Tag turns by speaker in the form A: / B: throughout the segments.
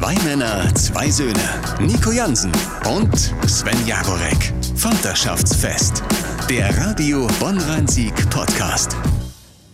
A: Zwei Männer, zwei Söhne. Nico Jansen und Sven Jagorek. Vaterschaftsfest. Der Radio Bonn-Rhein-Sieg Podcast.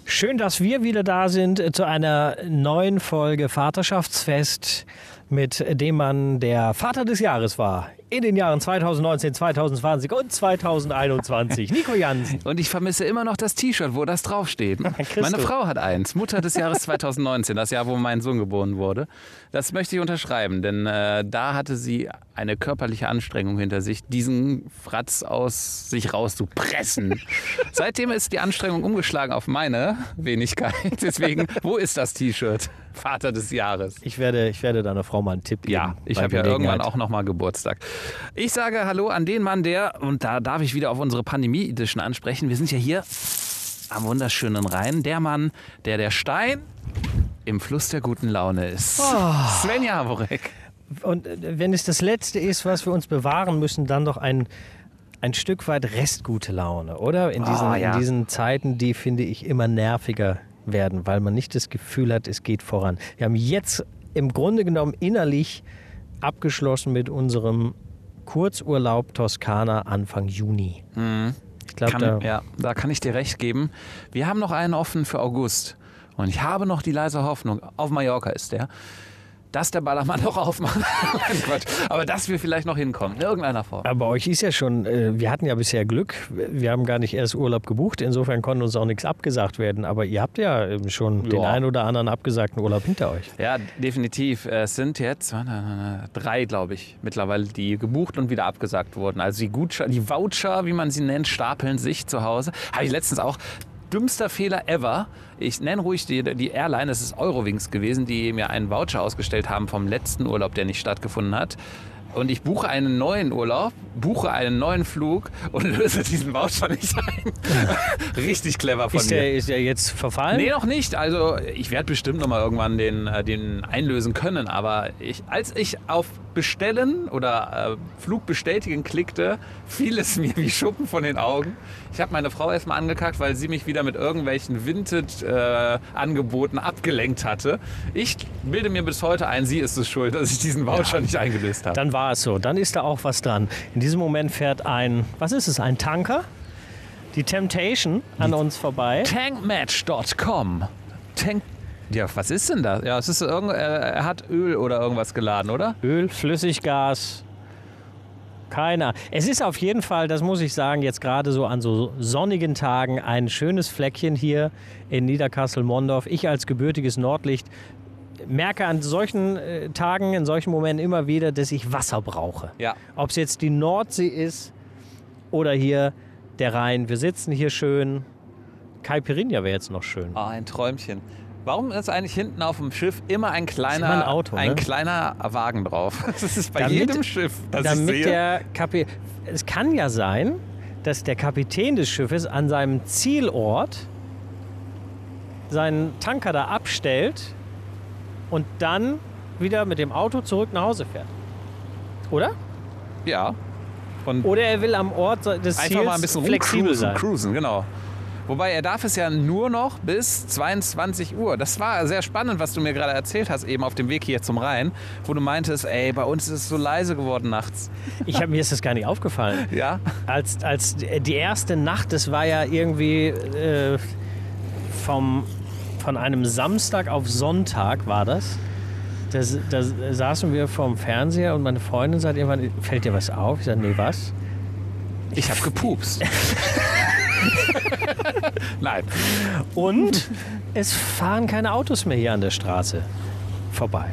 B: Schön, dass wir wieder da sind zu einer neuen Folge Vaterschaftsfest mit dem Mann, der Vater des Jahres war in den Jahren 2019, 2020 und 2021. Nico Jansen.
C: Und ich vermisse immer noch das T-Shirt, wo das draufsteht. Meine Frau hat eins. Mutter des Jahres 2019, das Jahr, wo mein Sohn geboren wurde. Das möchte ich unterschreiben, denn äh, da hatte sie eine körperliche Anstrengung hinter sich, diesen Fratz aus sich rauszupressen. Seitdem ist die Anstrengung umgeschlagen auf meine Wenigkeit. Deswegen, wo ist das T-Shirt? Vater des Jahres.
B: Ich werde, ich werde deiner Frau mal einen Tipp geben.
C: Ja, ich habe ja irgendwann auch noch mal Geburtstag. Ich sage Hallo an den Mann, der, und da darf ich wieder auf unsere Pandemie-Edition ansprechen. Wir sind ja hier am wunderschönen Rhein. Der Mann, der der Stein im Fluss der guten Laune ist.
B: Oh.
C: Sven Jaworek.
B: Und äh, wenn es das Letzte ist, was wir uns bewahren müssen, dann doch ein, ein Stück weit restgute Laune, oder? In diesen,
C: Oh, ja.
B: in diesen Zeiten, die finde ich immer nerviger werden, weil man nicht das Gefühl hat, es geht voran. Wir haben jetzt im Grunde genommen innerlich abgeschlossen mit unserem Kurzurlaub Toskana Anfang Juni. Ich glaube, da
C: Kann, ja, da kann ich dir recht geben. Wir haben noch einen offen für August. Und ich habe noch die leise Hoffnung, auf Mallorca ist der, dass der Ballermann noch aufmacht. Quatsch. Aber dass wir vielleicht noch hinkommen, in irgendeiner Form.
B: Aber euch ist ja schon, äh, wir hatten ja bisher Glück. Wir haben gar nicht erst Urlaub gebucht. Insofern konnte uns auch nichts abgesagt werden. Aber ihr habt ja ähm, schon den
C: Ja.
B: einen oder anderen abgesagten Urlaub hinter euch.
C: Ja, definitiv. Es sind jetzt äh, drei, glaube ich, mittlerweile, die gebucht und wieder abgesagt wurden. Also die Gutscheine, die Voucher, wie man sie nennt, stapeln sich zu Hause. Habe ich letztens auch. Dümmster Fehler ever. Ich nenne ruhig die, die Airline, es ist Eurowings gewesen, die mir einen Voucher ausgestellt haben vom letzten Urlaub, der nicht stattgefunden hat. Und ich buche einen neuen Urlaub, buche einen neuen Flug und löse diesen Voucher nicht ein. Richtig clever von
B: Ist
C: mir.
B: der, ist der jetzt verfallen?
C: Nee, noch nicht. Also ich werde bestimmt noch mal irgendwann den, äh, den einlösen können. Aber ich, als ich auf Bestellen oder äh, Flug bestätigen klickte, fiel es mir wie Schuppen von den Augen. Ich habe meine Frau erstmal angekackt, weil sie mich wieder mit irgendwelchen Vintage-Angeboten abgelenkt hatte. Ich bilde mir bis heute ein, sie ist es schuld, dass ich diesen Voucher nicht eingelöst habe.
B: Dann war es so. Dann ist da auch was dran. In diesem Moment fährt ein, was ist es, ein Tanker? Die Temptation an uns vorbei.
C: Tankmatch.com. Tank ja, was ist denn das? Ja, es ist irgend, äh, er hat Öl oder irgendwas geladen, oder?
B: Öl, Flüssiggas. Keiner. Es ist auf jeden Fall, das muss ich sagen, jetzt gerade so an so sonnigen Tagen ein schönes Fleckchen hier in Niederkassel-Mondorf. Ich als gebürtiges Nordlicht merke an solchen äh, Tagen, in solchen Momenten immer wieder, dass ich Wasser brauche.
C: Ja.
B: Ob es jetzt die Nordsee ist oder hier der Rhein. Wir sitzen hier schön. Caipirinha wäre jetzt noch schön.
C: Ah, ein Träumchen. Warum ist eigentlich hinten auf dem Schiff immer ein kleiner,
B: immer ein Auto, ne?
C: kleiner Wagen drauf? Das ist bei
B: Damit-
C: jedem Schiff, das ich
B: damit
C: sehe.
B: der Kapi es kann ja sein, dass der Kapitän des Schiffes an seinem Zielort seinen Tanker da abstellt und dann wieder mit dem Auto zurück nach Hause fährt. Oder?
C: ja. Und
B: Oder er will am Ort des
C: einfach
B: Ziels
C: mal ein bisschen
B: flexibel
C: rumcruisen,
B: sein.
C: cruisen, genau. Wobei er darf es ja nur noch bis 22 Uhr. Das war sehr spannend, was du mir gerade erzählt hast, eben auf dem Weg hier zum Rhein, wo du meintest, ey, bei uns ist es so leise geworden nachts.
B: Ich hab, mir ist das gar nicht aufgefallen.
C: Ja?
B: Als, als die erste Nacht, das war ja irgendwie äh, vom, von einem Samstag auf Sonntag war das. Da, da saßen wir vorm Fernseher und meine Freundin sagt irgendwann, fällt dir was auf? Ich sage, nee, was?
C: Ich habe gepupst. Nein.
B: Und es fahren keine Autos mehr hier an der Straße vorbei.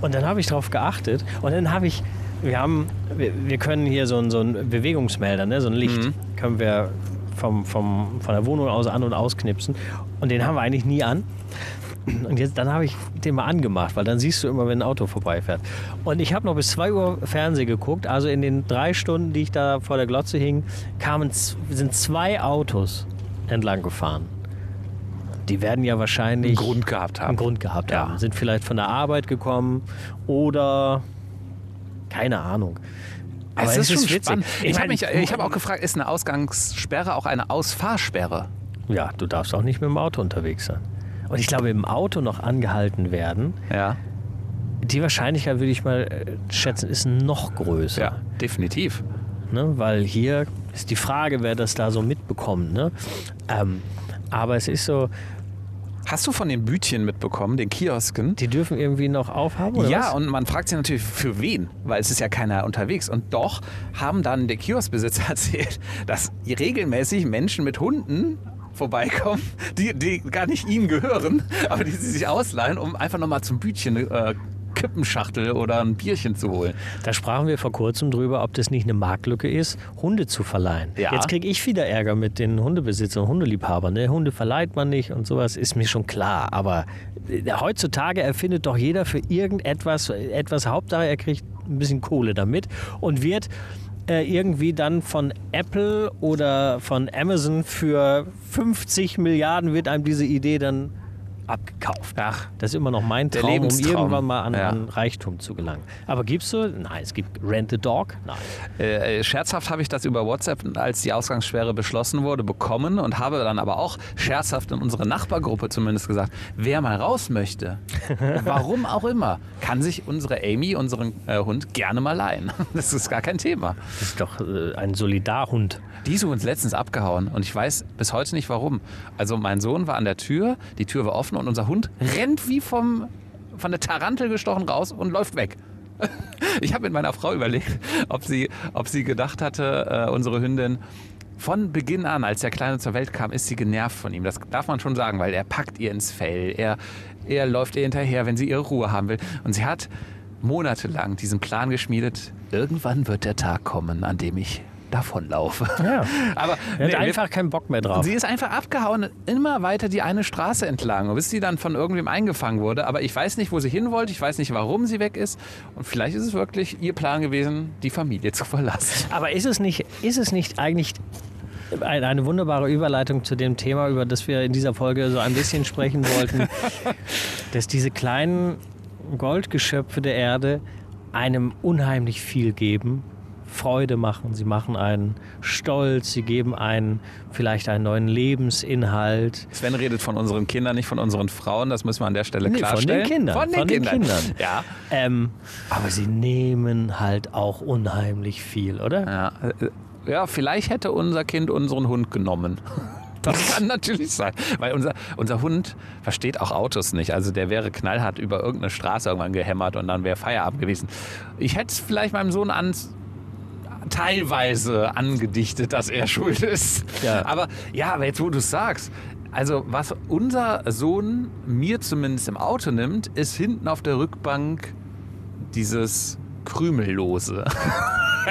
B: Und dann habe ich darauf geachtet und dann habe ich, wir haben, wir, wir können hier so ein, so ein Bewegungsmelder, ne, so ein Licht, können wir vom, vom, von der Wohnung aus an- und ausknipsen. Und den haben wir eigentlich nie an. Und jetzt, dann habe ich den mal angemacht, weil dann siehst du immer, wenn ein Auto vorbeifährt. Und ich habe noch bis 2 Uhr Fernsehen geguckt. Also in den drei Stunden, die ich da vor der Glotze hing, kamen, sind zwei Autos entlang gefahren. Die werden ja wahrscheinlich
C: Einen Grund gehabt
B: einen
C: haben.
B: Grund gehabt
C: Ja.
B: haben. Sind vielleicht von der Arbeit gekommen oder keine Ahnung.
C: Es ist schon spannend. Ich habe ich habe auch gefragt, ist eine Ausgangssperre auch eine Ausfahrsperre?
B: Ja, du darfst auch nicht mit dem Auto unterwegs sein. Und ich glaube, im Auto noch angehalten werden,
C: Ja.
B: die Wahrscheinlichkeit, würde ich mal äh, schätzen, ist noch größer.
C: Ja, definitiv.
B: Ne? Weil hier ist die Frage, wer das da so mitbekommt. Ne? Ähm, aber es ist so,
C: Hast du von den Bütchen mitbekommen, den Kiosken?
B: die dürfen irgendwie noch aufhaben, oder
C: ja,
B: was?
C: und man fragt sich natürlich, für wen? Weil es ist ja keiner unterwegs. Und doch haben dann der Kioskbesitzer erzählt, dass regelmäßig Menschen mit Hunden vorbeikommen, die, die gar nicht ihnen gehören, aber die sie sich ausleihen, um einfach nochmal zum Bütchen äh, Kippenschachtel oder ein Bierchen zu holen.
B: Da sprachen wir vor kurzem drüber, ob das nicht eine Marktlücke ist, Hunde zu verleihen.
C: Ja.
B: Jetzt kriege ich wieder Ärger mit den Hundebesitzern und Hundeliebhabern. Ne? Hunde verleiht man nicht und sowas ist mir schon klar. Aber äh, heutzutage erfindet doch jeder für irgendetwas etwas. Hauptsache, er kriegt ein bisschen Kohle damit und wird äh, irgendwie dann von Apple oder von Amazon für 50 Milliarden wird einem diese Idee dann abgekauft.
C: Ach,
B: Das ist immer noch mein
C: Der
B: Traum, um
C: Lebenstraum.
B: irgendwann mal an,
C: Ja.
B: an Reichtum zu gelangen. Aber gibt's so? Nein, es gibt Rent a Dog? Nein.
C: Äh, äh, scherzhaft habe ich das über WhatsApp, als die Ausgangssperre beschlossen wurde, bekommen und habe dann aber auch scherzhaft in unsere Nachbargruppe zumindest gesagt, wer mal raus möchte, warum auch immer, kann sich unsere Amy, unseren äh, Hund, gerne mal leihen. Das ist gar kein Thema.
B: Das ist doch äh, ein Solidarhund.
C: Die ist uns letztens abgehauen und ich weiß bis heute nicht warum. Also mein Sohn war an der Tür, die Tür war offen und unser Hund rennt wie vom, von der Tarantel gestochen raus und läuft weg. Ich habe mit meiner Frau überlegt, ob sie, ob sie gedacht hatte, äh, unsere Hündin, von Beginn an, als der Kleine zur Welt kam, ist sie genervt von ihm. Das darf man schon sagen, weil er packt ihr ins Fell. Er, er läuft ihr hinterher, wenn sie ihre Ruhe haben will. Und sie hat monatelang diesen Plan geschmiedet. Irgendwann wird der Tag kommen, an dem ich davonlaufe.
B: Ja.
C: Aber
B: Er
C: nee,
B: hat einfach keinen Bock mehr drauf.
C: Sie ist einfach abgehauen, immer weiter die eine Straße entlang, bis sie dann von irgendwem eingefangen wurde. Aber ich weiß nicht, wo sie hin wollte, ich weiß nicht, warum sie weg ist. Und vielleicht ist es wirklich ihr Plan gewesen, die Familie zu verlassen.
B: Aber ist es nicht, ist es nicht eigentlich ein- eine wunderbare Überleitung zu dem Thema, über das wir in dieser Folge so ein bisschen sprechen wollten, dass diese kleinen Goldgeschöpfe der Erde einem unheimlich viel geben, Freude machen, sie machen einen stolz, sie geben einen vielleicht einen neuen Lebensinhalt.
C: Sven redet von unseren Kindern, nicht von unseren Frauen. Das müssen wir an der Stelle
B: Nee, von
C: klarstellen.
B: den Kindern,
C: Von den,
B: von den
C: Kindern.
B: Kindern.
C: Ja.
B: Ähm, aber sie nehmen halt auch unheimlich viel, oder?
C: Ja, äh, ja, vielleicht hätte unser Kind unseren Hund genommen. Das kann natürlich sein, weil unser, unser Hund versteht auch Autos nicht. Also der wäre knallhart über irgendeine Straße irgendwann gehämmert und dann wäre Feierabend gewesen. Ich hätte es vielleicht meinem Sohn an, teilweise angedichtet, dass er schuld ist.
B: Ja.
C: Aber ja, aber jetzt wo du es sagst, also was unser Sohn mir zumindest im Auto nimmt, ist hinten auf der Rückbank dieses Krümellose.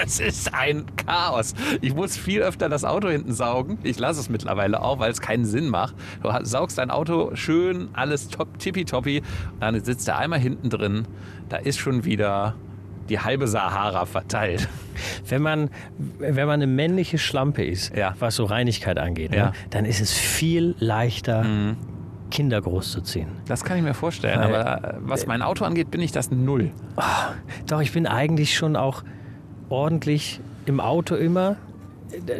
C: Es ist ein Chaos. Ich muss viel öfter das Auto hinten saugen. Ich lasse es mittlerweile auch, weil es keinen Sinn macht. Du saugst dein Auto schön, alles top, tippitoppi. Und dann sitzt er einmal hinten drin. Da ist schon wieder die halbe Sahara verteilt.
B: Wenn man, wenn man eine männliche Schlampe ist,
C: Ja.
B: was so Reinigkeit angeht,
C: Ja.
B: ne, dann ist es viel leichter, Kinder großzuziehen.
C: Das kann ich mir vorstellen.
B: Weil-
C: Aber äh, was mein Auto angeht, bin ich das Null.
B: Doch, ich bin eigentlich schon auch ordentlich im Auto immer.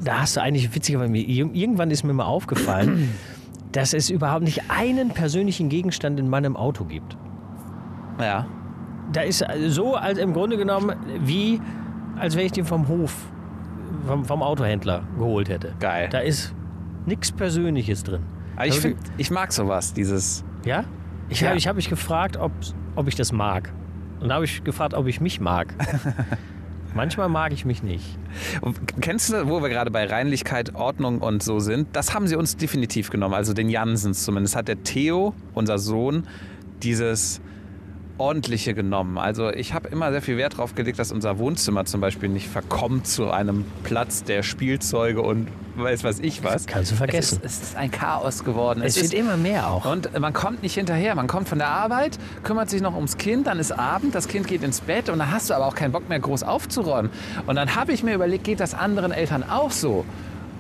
B: Da hast du eigentlich witzigerweise, mir- irgendwann ist mir mal aufgefallen, dass es überhaupt nicht einen persönlichen Gegenstand in meinem Auto gibt.
C: Ja.
B: Da ist so als im Grunde genommen wie, als wenn ich den vom Hof, vom, vom Autohändler geholt hätte.
C: Geil.
B: Da ist nichts Persönliches drin.
C: Aber ich,
B: Also,
C: find, ich mag sowas, dieses.
B: Ja? Ich
C: Ja.
B: habe hab mich gefragt, ob, ob ich das mag. Und da habe ich gefragt, ob ich mich mag. Manchmal mag ich mich nicht.
C: Und Kennst du, wo wir gerade bei Reinlichkeit, Ordnung und so sind? Das haben sie uns definitiv genommen, also den Jansens zumindest. Hat der Theo, unser Sohn, dieses ordentliche genommen. Also ich habe immer sehr viel Wert darauf gelegt, dass unser Wohnzimmer zum Beispiel nicht verkommt zu einem Platz der Spielzeuge und weiß was ich was.
B: Kannst du vergessen.
C: Es ist, es ist ein Chaos geworden.
B: Es,
C: ist,
B: wird immer mehr auch.
C: und man kommt nicht hinterher. Man kommt von der Arbeit, kümmert sich noch ums Kind, dann ist Abend, das Kind geht ins Bett und dann hast du aber auch keinen Bock mehr groß aufzuräumen. Und dann habe ich mir überlegt, geht das anderen Eltern auch so?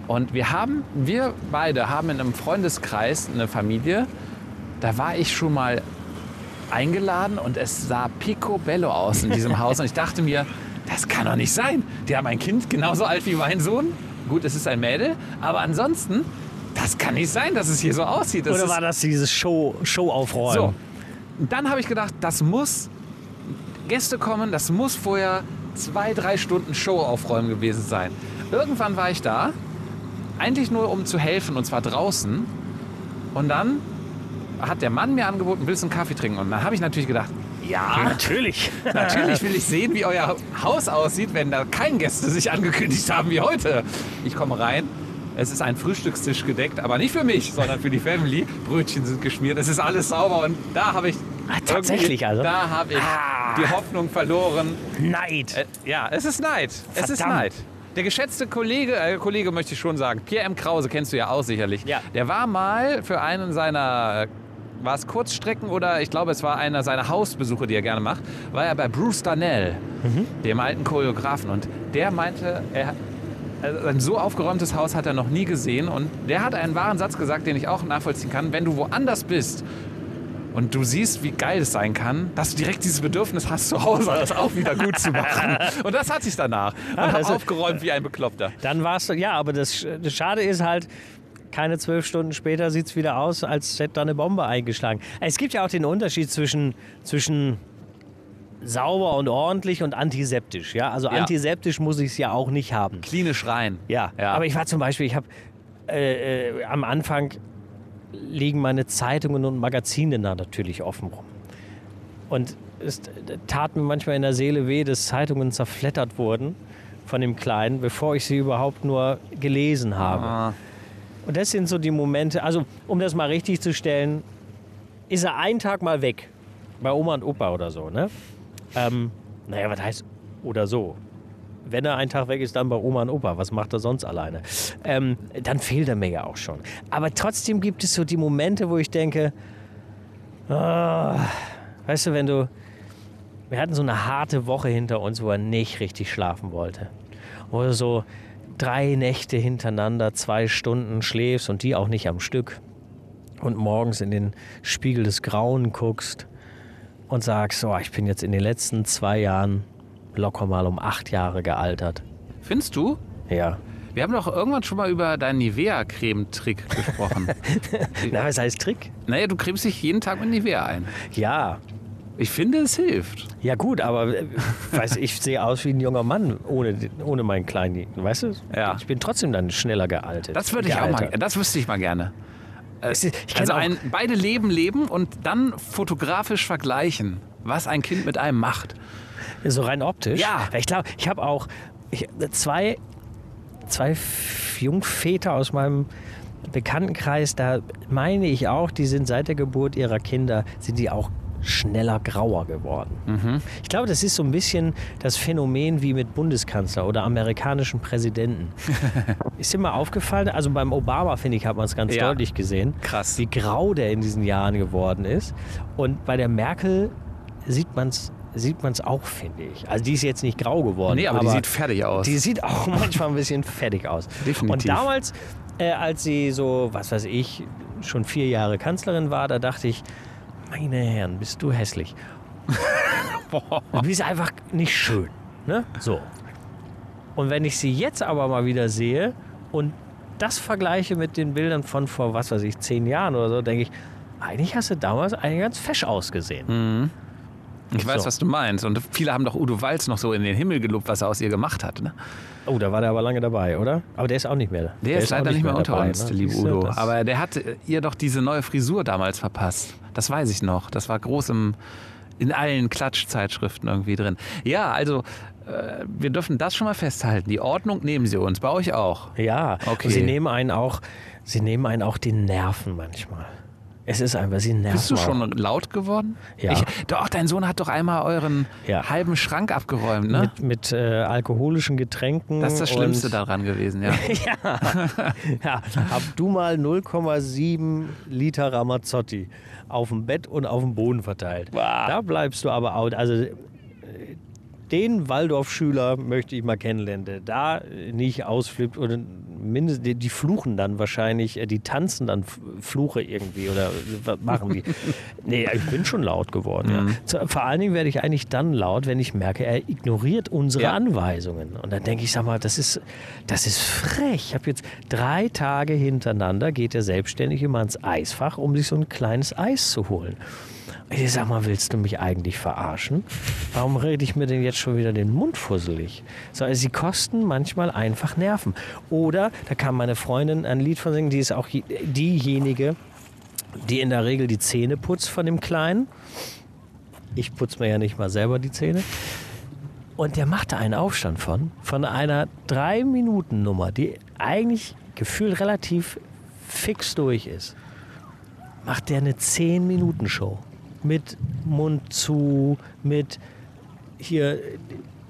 C: Und wir haben, wir beide haben in einem Freundeskreis eine Familie, da war ich schon mal eingeladen und es sah picobello aus in diesem Haus. Und ich dachte mir, das kann doch nicht sein. Die haben ein Kind genauso alt wie mein Sohn. Gut, es ist ein Mädel, aber ansonsten, das kann nicht sein, dass es hier so aussieht. Das
B: Oder war das dieses Show, Show aufräumen?
C: so. Und dann habe ich gedacht, das muss Gäste kommen, das muss vorher zwei, drei Stunden Show aufräumen gewesen sein. Irgendwann war ich da, eigentlich nur um zu helfen, und zwar draußen. Und dann hat der Mann mir angeboten, willst du einen Kaffee trinken? Und dann habe ich natürlich gedacht, ja,
B: Natürlich.
C: Natürlich will ich sehen, wie euer Haus aussieht, wenn da kein Gäste sich angekündigt haben wie heute. Ich komme rein. Es ist ein Frühstückstisch gedeckt, aber nicht für mich, sondern für die Family. Brötchen sind geschmiert, es ist alles sauber und da habe ich
B: Ah, tatsächlich also?
C: Da habe ich
B: Ah.
C: die Hoffnung verloren.
B: Neid.
C: Äh, ja, es ist Neid. Es ist
B: Verdammt.
C: Neid. Der geschätzte Kollege, äh, Kollege möchte ich schon sagen, Pierre M. Krause kennst du ja auch sicherlich.
B: Ja.
C: Der war mal für einen seiner, war es Kurzstrecken oder ich glaube es war einer seiner Hausbesuche, die er gerne macht, war er bei Bruce Darnell, dem alten Choreografen. Und der meinte, er, also ein so aufgeräumtes Haus hat er noch nie gesehen. Und der hat einen wahren Satz gesagt, den ich auch nachvollziehen kann. Wenn du woanders bist und du siehst, wie geil es sein kann, dass du direkt dieses Bedürfnis hast, zu Hause das auch wieder gut zu machen. Und das hatte ich danach. Und hab
B: also-
C: aufgeräumt wie ein Bekloppter.
B: Dann warst du, ja, aber das, das Schade ist halt, keine zwölf Stunden später sieht es wieder aus, als hätte da eine Bombe eingeschlagen. Es gibt ja auch den Unterschied zwischen, zwischen sauber und ordentlich und antiseptisch. Ja? Also
C: Ja.
B: antiseptisch muss ich es ja auch nicht haben.
C: Klinisch rein.
B: Ja,
C: Ja.
B: aber ich war zum Beispiel, ich habe äh, äh, am Anfang liegen meine Zeitungen und Magazine da natürlich offen rum. Und es tat mir manchmal in der Seele weh, dass Zeitungen zerflettert wurden von dem Kleinen, bevor ich sie überhaupt nur gelesen habe.
C: Ah,
B: Und das sind so die Momente, also um das mal richtig zu stellen, ist er einen Tag mal weg. Bei Oma und Opa oder so, ne? Ähm, naja, was heißt oder so? Wenn er einen Tag weg ist, dann bei Oma und Opa. Was macht er sonst alleine? Ähm, dann fehlt er mir ja auch schon. Aber trotzdem gibt es so die Momente, wo ich denke, ah, weißt du, wenn du, wir hatten so eine harte Woche hinter uns, wo er nicht richtig schlafen wollte. Wo du so drei Nächte hintereinander zwei Stunden schläfst und die auch nicht am Stück. Und morgens in den Spiegel des Grauen guckst und sagst, so, ich bin jetzt in den letzten zwei Jahren locker mal um acht Jahre gealtert.
C: Findest du?
B: Ja.
C: Wir haben doch irgendwann schon mal über deinen Nivea-Creme-Trick gesprochen.
B: Na, was heißt Trick?
C: naja, du cremst dich jeden Tag mit Nivea ein.
B: Ja.
C: Ich finde, es hilft.
B: Ja gut, aber äh, weiß, ich sehe aus wie ein junger Mann ohne, ohne meinen kleinen, weißt du?
C: Ja.
B: Ich bin trotzdem dann schneller gealtet.
C: Das würde ich auch mal,
B: gealtert.
C: das wüsste ich mal gerne.
B: Ist- Ich
C: Also ein, beide Leben leben und dann fotografisch vergleichen, was ein Kind mit einem macht.
B: So rein optisch?
C: Ja.
B: Ich glaube, ich habe auch ich, zwei, zwei Jungväter aus meinem Bekanntenkreis, da meine ich auch, die sind seit der Geburt ihrer Kinder, sind die auch schneller grauer geworden.
C: Mhm.
B: Ich glaube, das ist so ein bisschen das Phänomen wie mit Bundeskanzler oder amerikanischen Präsidenten. ist dir mal aufgefallen, also beim Obama, finde ich, hat man es ganz
C: Ja.
B: deutlich gesehen,
C: Krass.
B: wie grau der in diesen Jahren geworden ist. Und bei der Merkel sieht man es sieht man's auch, finde ich. Also die ist jetzt nicht grau geworden.
C: Nee, aber, die sieht fertig aus.
B: Die sieht auch manchmal ein bisschen fertig aus.
C: Definitiv.
B: Und damals, äh, als sie so, was weiß ich, schon vier Jahre Kanzlerin war, da dachte ich, meine Herren, bist du hässlich. Du bist einfach nicht schön. Ne? So. Und wenn ich sie jetzt aber mal wieder sehe und das vergleiche mit den Bildern von vor, was weiß ich, zehn Jahren oder so, denke ich, eigentlich hast du damals eigentlich ganz fesch ausgesehen.
C: Ich weiß,
B: so.
C: was du meinst. Und viele haben doch Udo Walz noch so in den Himmel gelobt, was er aus ihr gemacht hat. Ne?
B: Oh, da war der aber lange dabei, oder? Aber der ist auch nicht mehr.
C: Der, ist
B: auch
C: leider nicht mehr, unter
B: dabei,
C: uns,
B: ne?
C: der liebe Udo.
B: das-
C: Aber der hat ihr doch diese neue Frisur damals verpasst. Das weiß ich noch. Das war groß im, in allen Klatschzeitschriften irgendwie drin. Ja, also äh, wir dürfen das schon mal festhalten. Die Ordnung nehmen sie uns, bei euch auch.
B: Ja,
C: Okay.
B: sie nehmen einen auch, sie nehmen einen auch die Nerven manchmal. Es ist einfach, sie nerven
C: Bist du
B: auch.
C: schon laut geworden?
B: Ja.
C: Ich, doch, dein Sohn hat doch einmal euren
B: Ja.
C: halben Schrank abgeräumt, ne?
B: mit, mit äh, alkoholischen Getränken.
C: das ist das Schlimmste
B: und,
C: daran gewesen, ja.
B: Ja, hab du mal 0,7 Liter Ramazzotti auf dem Bett und auf dem Boden verteilt.
C: Wow.
B: Da bleibst du aber out. Also äh, den Waldorf-Schüler möchte ich mal kennenlernen, der da nicht ausflippt oder mindestens, die, die fluchen dann wahrscheinlich, äh, die tanzen dann Fluche irgendwie oder was machen die? nee, ich bin schon laut geworden. Ja. Zu- Vor allen Dingen werde ich eigentlich dann laut, wenn ich merke, er ignoriert unsere
C: Ja.
B: Anweisungen. Und dann denke ich, sag mal, das ist, das ist frech. Ich habe jetzt drei Tage hintereinander, geht er selbstständig immer ans Eisfach, um sich so ein kleines Eis zu holen. Ich sag mal, willst du mich eigentlich verarschen? Warum rede ich mir denn jetzt schon wieder den Mund fusselig? So, also sie kosten manchmal einfach Nerven. Oder, da kam meine Freundin ein Lied von singen, die ist auch diejenige, die in der Regel die Zähne putzt von dem Kleinen. Ich putze mir ja nicht mal selber die Zähne. Und der machte einen Aufstand von, von einer 3-Minuten-Nummer, die eigentlich gefühlt relativ fix durch ist. Macht der eine 10-Minuten-Show mit Mund zu, mit hier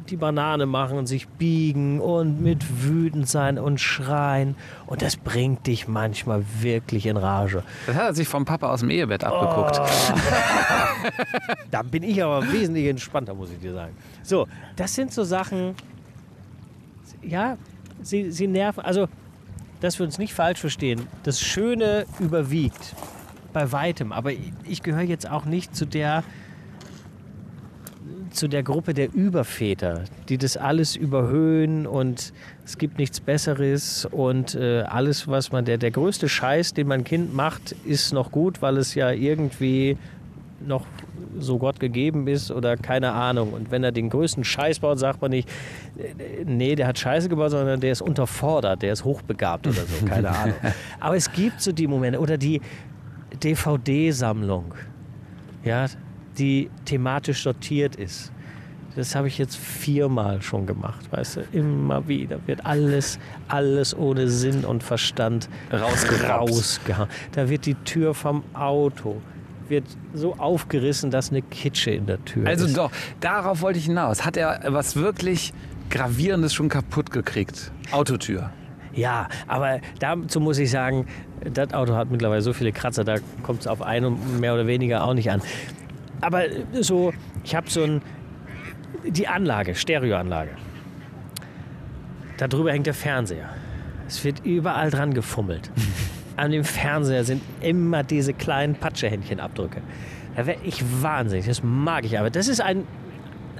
B: die Banane machen und sich biegen und mit wütend sein und schreien. Und das bringt dich manchmal wirklich in Rage.
C: Das hat er sich vom Papa aus dem Ehebett abgeguckt.
B: Oh. da bin ich aber wesentlich entspannter, muss ich dir sagen. So, das sind so Sachen, ja, sie, sie nerven. Also, dass wir uns nicht falsch verstehen. Das Schöne überwiegt bei weitem. Aber ich gehöre jetzt auch nicht zu der, zu der Gruppe der Überväter, die das alles überhöhen und es gibt nichts Besseres und äh, alles, was man, der, der größte Scheiß, den mein Kind macht, ist noch gut, weil es ja irgendwie noch so Gott gegeben ist oder keine Ahnung. Und wenn er den größten Scheiß baut, sagt man nicht, äh, nee, der hat Scheiße gebaut, sondern der ist unterfordert, der ist hochbegabt oder so, keine Ahnung. Aber es gibt so die Momente oder die, DVD-Sammlung, ja, die thematisch sortiert ist. Das habe ich jetzt viermal schon gemacht, weißt du, immer wieder wird alles, alles ohne Sinn und Verstand rausgehauen. Da wird die Tür vom Auto wird so aufgerissen, dass eine Kitsche in der Tür
C: also
B: ist.
C: Also doch, darauf wollte ich hinaus. Hat er was wirklich Gravierendes schon kaputt gekriegt? Autotür.
B: Ja, aber dazu muss ich sagen, das Auto hat mittlerweile so viele Kratzer, da kommt es auf einen mehr oder weniger auch nicht an. Aber so, ich habe so ein, die Anlage, Stereoanlage. Darüber hängt der Fernseher. Es wird überall dran gefummelt. An dem Fernseher sind immer diese kleinen Patschehändchenabdrücke. Da wäre ich wahnsinnig, das mag ich aber. Das ist ein,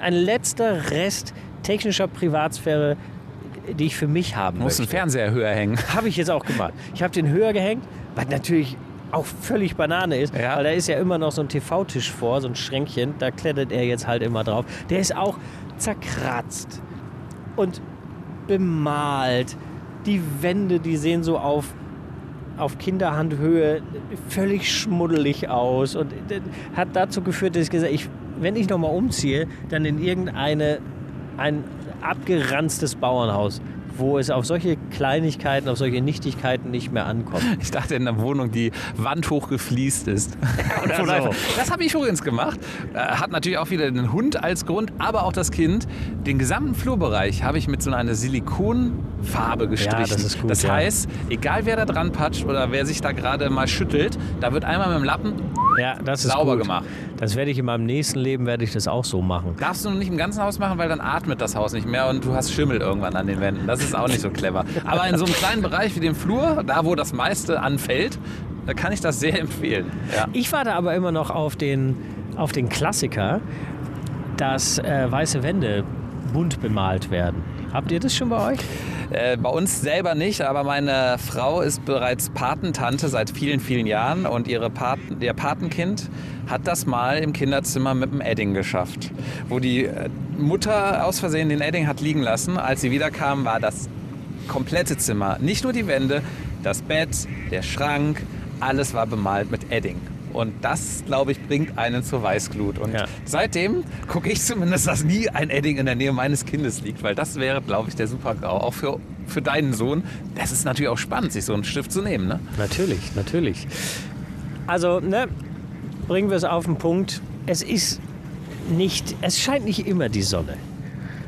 B: ein letzter Rest technischer Privatsphäre, die ich für mich haben
C: Muss
B: möchte.
C: einen Fernseher höher hängen.
B: Habe ich jetzt auch gemacht. Ich habe den höher gehängt, was natürlich auch völlig Banane ist,
C: Ja.
B: weil da ist ja immer noch so ein TV-Tisch vor, so ein Schränkchen, da klettert er jetzt halt immer drauf. Der ist auch zerkratzt und bemalt. Die Wände, die sehen so auf, auf Kinderhandhöhe völlig schmuddelig aus und hat dazu geführt, dass ich gesagt habe, ich, wenn ich nochmal umziehe, dann in irgendeine ein abgeranztes Bauernhaus, wo es auf solche Kleinigkeiten, auf solche Nichtigkeiten nicht mehr ankommt.
C: Ich dachte in einer Wohnung, die Wand hoch gefliest ist. Von
B: so.
C: Das habe ich übrigens gemacht. Äh, Hat natürlich auch wieder den Hund als Grund, aber auch das Kind. Den gesamten Flurbereich habe ich mit so einer Silikonfarbe gestrichen.
B: das ist gut,
C: Das
B: ja.
C: heißt, egal wer da dran patscht oder wer sich da gerade mal schüttelt, da wird einmal mit dem Lappen,
B: Ja, das ist
C: Sauber
B: gut.
C: gemacht.
B: Das werde ich in meinem nächsten Leben werde ich das auch so machen.
C: darfst du noch nicht im ganzen Haus machen, weil dann atmet das Haus nicht mehr und du hast Schimmel irgendwann an den Wänden. Das ist auch nicht so clever. Aber in so einem kleinen Bereich wie dem Flur, da wo das meiste anfällt, da kann ich das sehr empfehlen. Ja.
B: Ich warte aber immer noch auf den, auf den Klassiker, dass äh, weiße Wände bunt bemalt werden. Habt ihr das schon bei euch?
C: Äh, bei uns selber nicht, aber meine Frau ist bereits Patentante seit vielen, vielen Jahren und ihre Paten, ihr Patenkind hat das mal im Kinderzimmer mit dem Edding geschafft. Wo die äh, Mutter aus Versehen den Edding hat liegen lassen. Als sie wiederkam, war das komplette Zimmer, nicht nur die Wände, das Bett, der Schrank, alles war bemalt mit Edding. Und das, glaube ich, bringt einen zur Weißglut. Und
B: Ja.
C: seitdem gucke ich zumindest, dass nie ein Edding in der Nähe meines Kindes liegt, weil das wäre, glaube ich, der Super-GAU. Auch für, für deinen Sohn. Das ist natürlich auch spannend, sich so einen Stift zu nehmen. Ne?
B: Natürlich, natürlich. Also, ne, bringen wir es auf den Punkt. Es ist nicht, es scheint nicht immer die Sonne,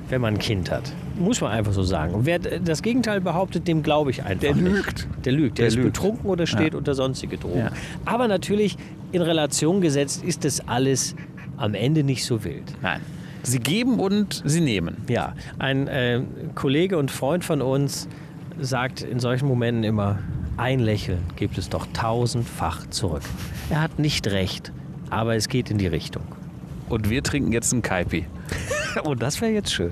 B: wenn man ein Kind hat. Muss man einfach so sagen. Und wer das Gegenteil behauptet, dem glaube ich einfach
C: Der
B: nicht.
C: lügt.
B: Der lügt. Der,
C: Der
B: ist
C: lügt.
B: betrunken oder steht
C: Ja.
B: unter sonstige Drogen.
C: Ja.
B: Aber natürlich, in Relation gesetzt, ist das alles am Ende nicht so wild.
C: Nein. Sie geben und sie nehmen.
B: Ja, ein äh, Kollege und Freund von uns sagt in solchen Momenten immer, ein Lächeln gibt es doch tausendfach zurück. Er hat nicht recht, aber es geht in die Richtung.
C: Und wir trinken jetzt einen Kaipi.
B: Oh, das wäre jetzt schön.